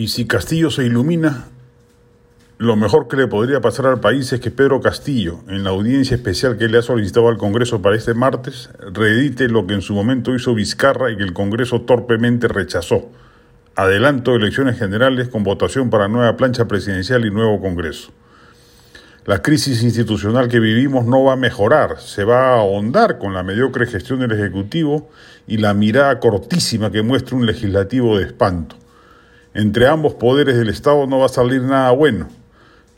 Y si Castillo se ilumina, lo mejor que le podría pasar al país es que Pedro Castillo, en la audiencia especial que le ha solicitado al Congreso para este martes, reedite lo que en su momento hizo Vizcarra y que el Congreso torpemente rechazó. Adelanto de elecciones generales con votación para nueva plancha presidencial y nuevo Congreso. La crisis institucional que vivimos no va a mejorar, se va a ahondar con la mediocre gestión del Ejecutivo y la mirada cortísima que muestra un legislativo de espanto. Entre ambos poderes del Estado no va a salir nada bueno.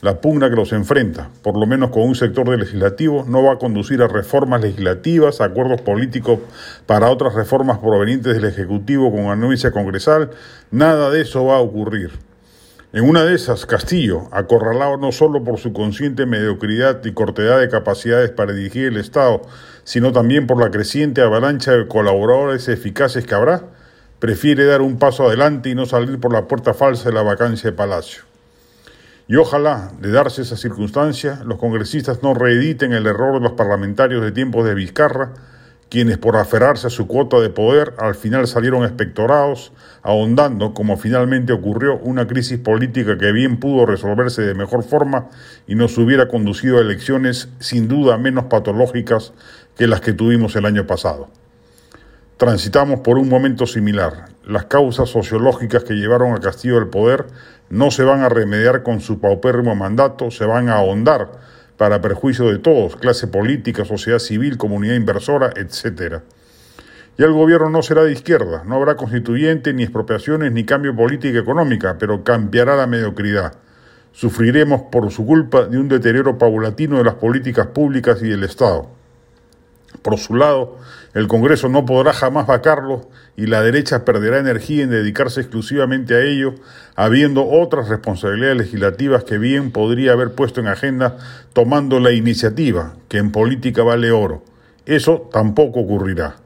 La pugna que los enfrenta, por lo menos con un sector del legislativo, no va a conducir a reformas legislativas, acuerdos políticos para otras reformas provenientes del Ejecutivo con anuencia congresal. Nada de eso va a ocurrir. En una de esas, Castillo, acorralado no solo por su consciente mediocridad y cortedad de capacidades para dirigir el Estado, sino también por la creciente avalancha de colaboradores eficaces que habrá, prefiere dar un paso adelante y no salir por la puerta falsa de la vacancia de Palacio. Y ojalá, de darse esa circunstancia, los congresistas no reediten el error de los parlamentarios de tiempos de Vizcarra, quienes por aferrarse a su cuota de poder al final salieron espectorados, ahondando, como finalmente ocurrió, una crisis política que bien pudo resolverse de mejor forma y nos hubiera conducido a elecciones sin duda menos patológicas que las que tuvimos el año pasado. Transitamos por un momento similar. Las causas sociológicas que llevaron a Castillo al poder no se van a remediar con su paupérrimo mandato, se van a ahondar para perjuicio de todos, clase política, sociedad civil, comunidad inversora, etc. Y el gobierno no será de izquierda, no habrá constituyente, ni expropiaciones, ni cambio política económica, pero cambiará la mediocridad. Sufriremos por su culpa de un deterioro paulatino de las políticas públicas y del Estado. Por su lado, el Congreso no podrá jamás vacarlo y la derecha perderá energía en dedicarse exclusivamente a ello, habiendo otras responsabilidades legislativas que bien podría haber puesto en agenda tomando la iniciativa, que en política vale oro. Eso tampoco ocurrirá.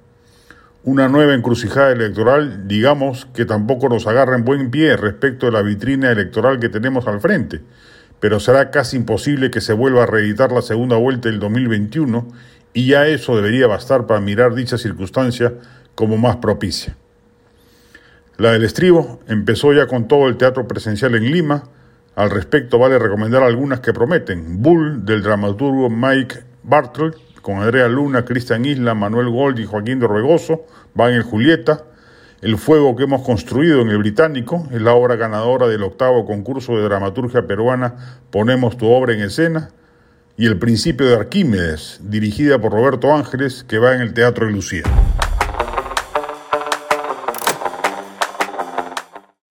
Una nueva encrucijada electoral, digamos, que tampoco nos agarra en buen pie respecto de la vitrina electoral que tenemos al frente, pero será casi imposible que se vuelva a reeditar la segunda vuelta del 2021 y ya eso debería bastar para mirar dicha circunstancia como más propicia. La del estribo empezó ya con todo el teatro presencial en Lima. Al respecto vale recomendar algunas que prometen. Bull del dramaturgo Mike Bartle, con Andrea Luna, Cristian Isla, Manuel Gold y Joaquín de Ruegoso, va en el Julieta. El fuego que hemos construido en el Británico es la obra ganadora del octavo concurso de dramaturgia peruana Ponemos tu obra en escena y El principio de Arquímedes, dirigida por Roberto Ángeles, que va en el Teatro de Lucía.